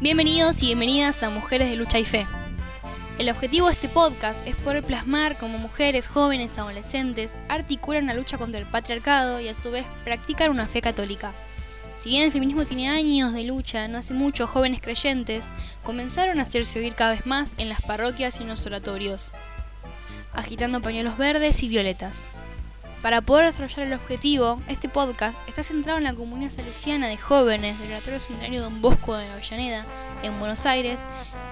Bienvenidos y bienvenidas a Mujeres de Lucha y Fe. El objetivo de este podcast es poder plasmar cómo mujeres, jóvenes, adolescentes articulan la lucha contra el patriarcado y a su vez practicar una fe católica. Si bien el feminismo tiene años de lucha, no hace mucho jóvenes creyentes comenzaron a hacerse oír cada vez más en las parroquias y en los oratorios, agitando pañuelos verdes y violetas. Para poder desarrollar el objetivo, este podcast está centrado en la comunidad salesiana de jóvenes del Oratorio Centenario Don Bosco de Avellaneda, en Buenos Aires,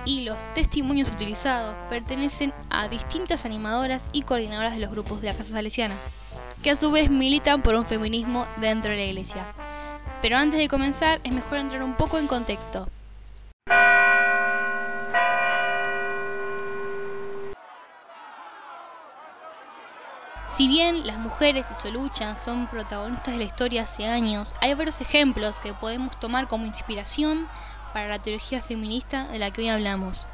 y los testimonios utilizados pertenecen a distintas animadoras y coordinadoras de los grupos de la Casa Salesiana, que a su vez militan por un feminismo dentro de la iglesia. Pero antes de comenzar es mejor entrar un poco en contexto. Si bien las mujeres y su lucha son protagonistas de la historia hace años, hay varios ejemplos que podemos tomar como inspiración para la teología feminista de la que hoy hablamos.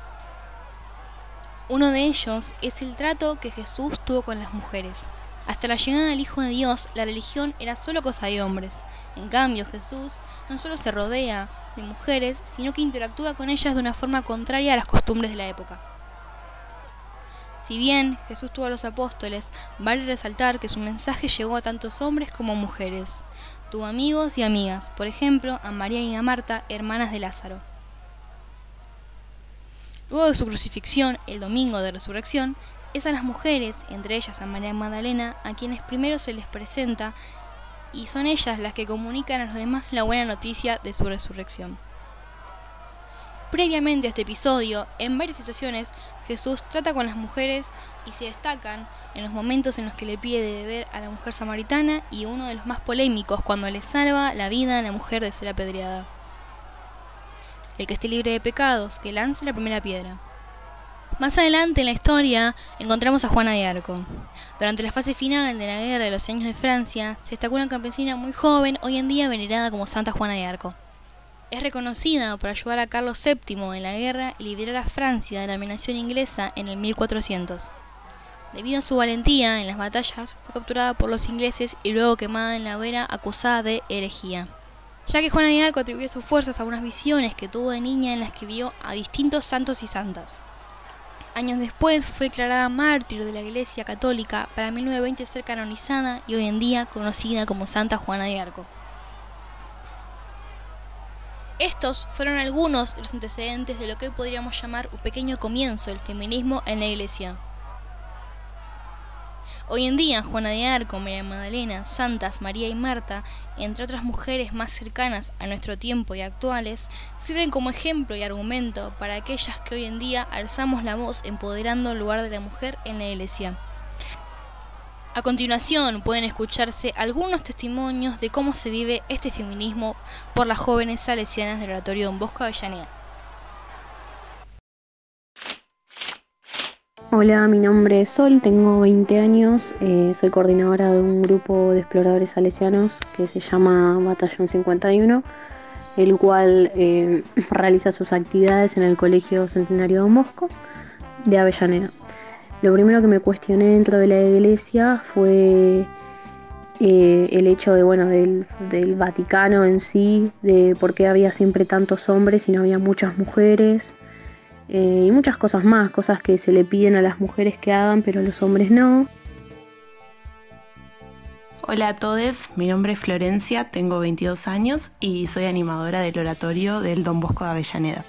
Uno de ellos es el trato que Jesús tuvo con las mujeres. Hasta la llegada del Hijo de Dios, la religión era solo cosa de hombres. En cambio, Jesús no solo se rodea de mujeres, sino que interactúa con ellas de una forma contraria a las costumbres de la época. Si bien Jesús tuvo a los apóstoles, vale resaltar que su mensaje llegó a tantos hombres como mujeres. Tuvo amigos y amigas, por ejemplo, a María y a Marta, hermanas de Lázaro. Luego de su crucifixión, el domingo de resurrección, es a las mujeres, entre ellas a María Magdalena, a quienes primero se les presenta y son ellas las que comunican a los demás la buena noticia de su resurrección. Previamente a este episodio, en varias situaciones, Jesús trata con las mujeres y se destacan en los momentos en los que le pide de beber a la mujer samaritana y uno de los más polémicos cuando le salva la vida a la mujer de ser apedreada. El que esté libre de pecados, que lance la primera piedra. Más adelante en la historia encontramos a Juana de Arco. Durante la fase final de la guerra de los años de Francia, se destacó una campesina muy joven, hoy en día venerada como Santa Juana de Arco. Es reconocida por ayudar a Carlos VII en la guerra y liberar a Francia de la amenación inglesa en el 1400. Debido a su valentía en las batallas, fue capturada por los ingleses y luego quemada en la hoguera acusada de herejía. Ya que Juana de Arco atribuye sus fuerzas a unas visiones que tuvo de niña en las que vio a distintos santos y santas. Años después fue declarada mártir de la Iglesia Católica para 1920 ser canonizada y hoy en día conocida como Santa Juana de Arco. Estos fueron algunos de los antecedentes de lo que hoy podríamos llamar un pequeño comienzo del feminismo en la Iglesia. Hoy en día, Juana de Arco, María Magdalena, Santas, María y Marta, entre otras mujeres más cercanas a nuestro tiempo y actuales, sirven como ejemplo y argumento para aquellas que hoy en día alzamos la voz empoderando el lugar de la mujer en la iglesia. A continuación pueden escucharse algunos testimonios de cómo se vive este feminismo por las jóvenes salesianas del oratorio Don Bosco Avellaneda. Hola, mi nombre es Sol, tengo 20 años, eh, soy coordinadora de un grupo de exploradores salesianos que se llama Batallón 51, el cual eh, realiza sus actividades en el Colegio Centenario Don Bosco de Avellaneda. Lo primero que me cuestioné dentro de la iglesia fue eh, el hecho de, bueno, del, Vaticano en sí, de por qué había siempre tantos hombres y no había muchas mujeres. Eh, y muchas cosas más, cosas que se le piden a las mujeres que hagan, pero a los hombres no. Hola a todos, mi nombre es Florencia, tengo 22 años y soy animadora del oratorio del Don Bosco de Avellaneda.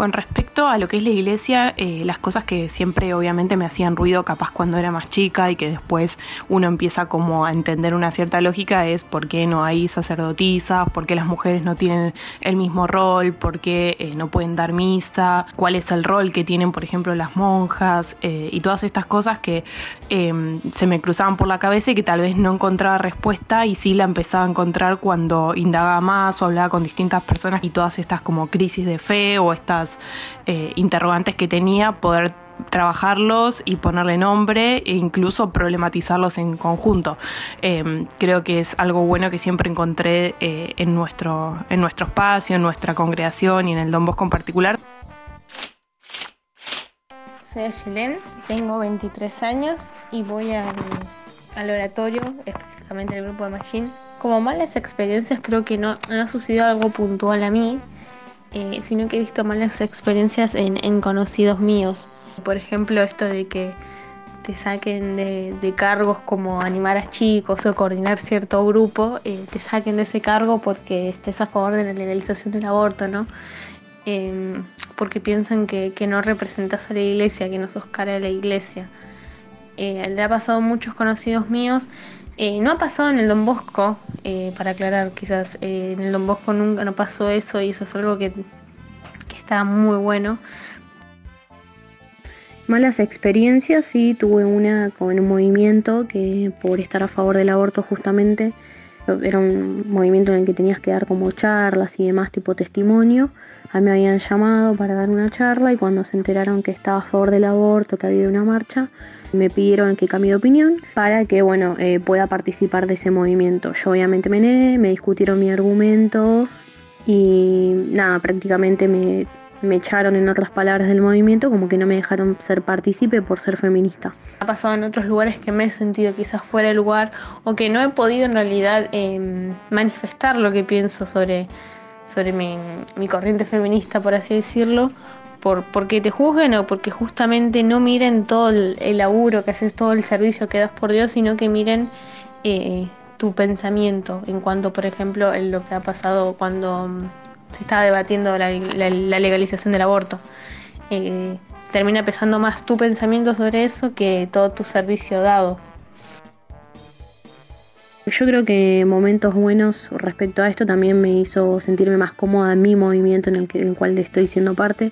Con respecto a lo que es la iglesia, eh, las cosas que siempre obviamente me hacían ruido capaz cuando era más chica y que después uno empieza como a entender una cierta lógica es por qué no hay sacerdotisas, por qué las mujeres no tienen el mismo rol, por qué eh, no pueden dar misa, cuál es el rol que tienen por ejemplo las monjas eh, y todas estas cosas que em, se me cruzaban por la cabeza y que tal vez no encontraba respuesta y sí la empezaba a encontrar cuando indagaba más o hablaba con distintas personas y todas estas como crisis de fe o estas eh, interrogantes que tenía, poder trabajarlos y ponerle nombre e incluso problematizarlos en conjunto. Em, creo que es algo bueno que siempre encontré eh, en, nuestro, en nuestro espacio, en nuestra congregación y en el Don Bosco en particular. Soy Ayelen, tengo 23 años y voy al, al oratorio, específicamente al grupo de Machine, Como malas experiencias creo que no, no ha sucedido algo puntual a mí, eh, sino que he visto malas experiencias en, en, conocidos míos. Por ejemplo, esto de que te saquen de, de, cargos como animar a chicos o coordinar cierto grupo, eh, te saquen de ese cargo porque estés a favor de la legalización del aborto, ¿no? Eh, porque piensan que, que, no representas a la iglesia, que no sos cara de la iglesia. Eh, le ha pasado a muchos conocidos míos. Eh, no ha pasado en el Don Bosco, eh, para aclarar, quizás en el Don Bosco nunca no pasó eso y eso es algo que, que está muy bueno. Malas experiencias, sí, tuve una con un movimiento que por estar a favor del aborto justamente, era un movimiento en el que tenías que dar como charlas y demás tipo testimonio. A mí me habían llamado para dar una charla y cuando se enteraron que estaba a favor del aborto, que había una marcha, me pidieron que cambie de opinión para que bueno eh, pueda participar de ese movimiento. Yo obviamente me negué, me discutieron mi argumento y nada, prácticamente me, me echaron en otras palabras del movimiento, como que no me dejaron ser partícipe por ser feminista. Ha pasado en otros lugares que me he sentido quizás fuera de lugar o que no he podido en realidad eh, manifestar lo que pienso sobre, sobre mi, mi, corriente feminista, por así decirlo, por, porque te juzguen o porque justamente no miren todo el, el laburo que haces, todo el servicio que das por Dios, sino que miren eh, tu pensamiento en cuanto, por ejemplo, en lo que ha pasado cuando se estaba debatiendo la, legalización del aborto. Eh, termina pesando más tu pensamiento sobre eso que todo tu servicio dado. Yo creo que momentos buenos respecto a esto también me hizo sentirme más cómoda en mi movimiento en el, que, en el cual estoy siendo parte.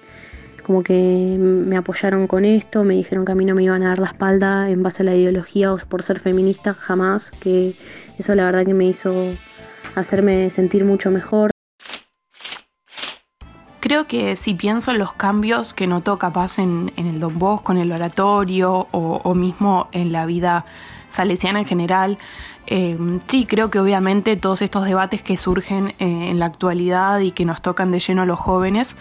Como que me apoyaron con esto, me dijeron que a mí no me iban a dar la espalda en base a la ideología o por ser feminista, jamás. Que eso la verdad que me hizo hacerme sentir mucho mejor. Creo que si pienso en los cambios que noto capaz en, en el Don Bosco, en el oratorio o, mismo en la vida salesiana en general, eh, sí, creo que obviamente todos estos debates que surgen eh, en la actualidad y que nos tocan de lleno a los jóvenes,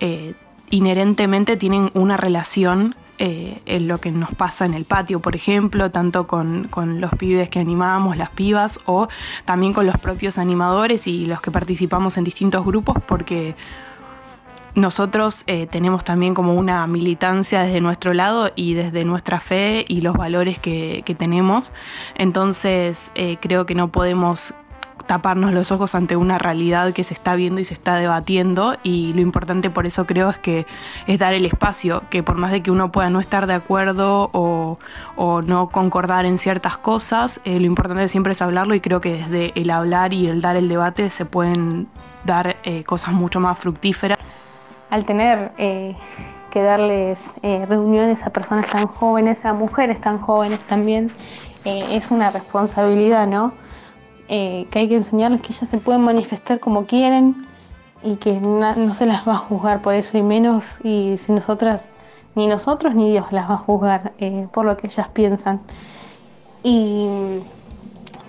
eh, inherentemente tienen una relación en lo que nos pasa en el patio, por ejemplo, tanto con, los pibes que animamos, las pibas, o también con los propios animadores y los que participamos en distintos grupos, porque nosotros eh, tenemos también como una militancia desde nuestro lado y desde nuestra fe y los valores que, tenemos. Entonces eh, creo que no podemos taparnos los ojos ante una realidad que se está viendo y se está debatiendo y lo importante por eso creo es que es dar el espacio, que por más de que uno pueda no estar de acuerdo o, no concordar en ciertas cosas, eh, lo importante siempre es hablarlo y creo que desde el hablar y el dar el debate se pueden dar cosas mucho más fructíferas al tener eh, que darles eh, reuniones a personas tan jóvenes, a mujeres tan jóvenes también, eh, es una responsabilidad, ¿no? que hay que enseñarles que ellas se pueden manifestar como quieren y que no se las va a juzgar por eso y menos y si nosotras, ni nosotros ni Dios las va a juzgar por lo que ellas piensan. Y,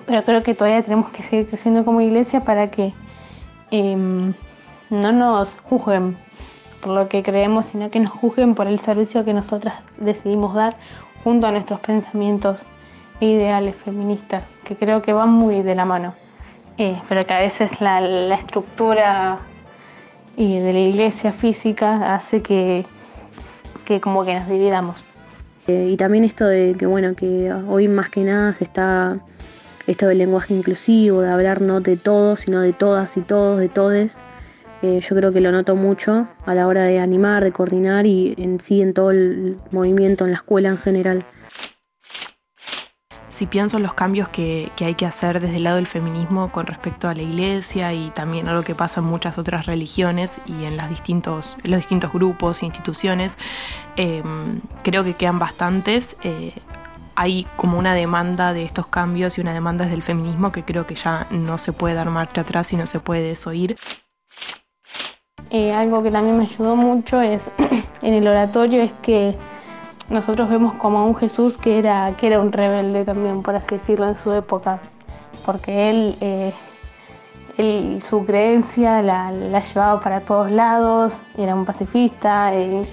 pero creo que todavía tenemos que seguir creciendo como iglesia para que em, no nos juzguen por lo que creemos, sino que nos juzguen por el servicio que nosotras decidimos dar junto a nuestros pensamientos e ideales feministas, que creo que van muy de la mano, eh, pero que a veces la, estructura y de la iglesia física hace que, que como que nos dividamos. Eh, y también esto de que bueno, que hoy más que nada se está esto del lenguaje inclusivo, de hablar no de todos, sino de todas y todos, de todes, eh, yo creo que lo noto mucho a la hora de animar, de coordinar y en sí en todo el movimiento, en la escuela en general. Si pienso en los cambios que, hay que hacer desde el lado del feminismo con respecto a la iglesia y también a lo que pasa en muchas otras religiones y en, las distintos, los distintos grupos e instituciones, eh, creo que quedan bastantes. Eh, hay como una demanda de estos cambios y una demanda desde el feminismo que creo que ya no se puede dar marcha atrás y no se puede desoír. Eh, algo que también me ayudó mucho es en el oratorio es que nosotros vemos como a un Jesús que era, que era un rebelde también, por así decirlo, en su época, porque él, eh, él su creencia la, llevaba para todos lados, era un pacifista, eh,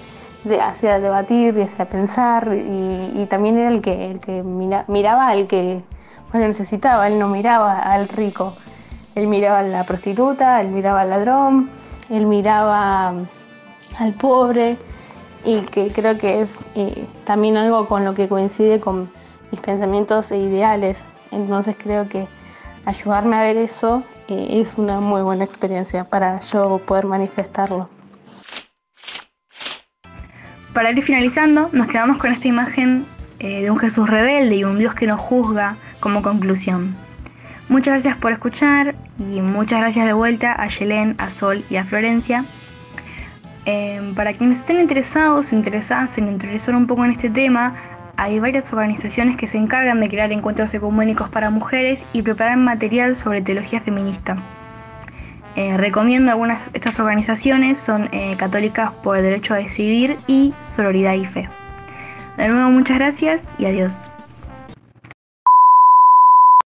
hacía debatir y hacía pensar, y, también era el que, mira, miraba al que lo necesitaba, él no miraba al rico, él miraba a la prostituta, él miraba al ladrón, él miraba al pobre y que creo que es eh, también algo con lo que coincide con mis pensamientos e ideales. Entonces creo que ayudarme a ver eso eh, es una muy buena experiencia para yo poder manifestarlo. Para ir finalizando, nos quedamos con esta imagen eh, de un Jesús rebelde y un Dios que nos juzga como conclusión. Muchas gracias por escuchar y muchas gracias de vuelta a Yelén, a Sol y a Florencia. Em, para quienes estén interesados, interesadas en interesar un poco en este tema, hay varias organizaciones que se encargan de crear encuentros ecuménicos para mujeres y preparar material sobre teología feminista. Eh, recomiendo algunas de estas organizaciones, son eh, Católicas por el Derecho a Decidir y Sororidad y Fe. De nuevo, muchas gracias y adiós.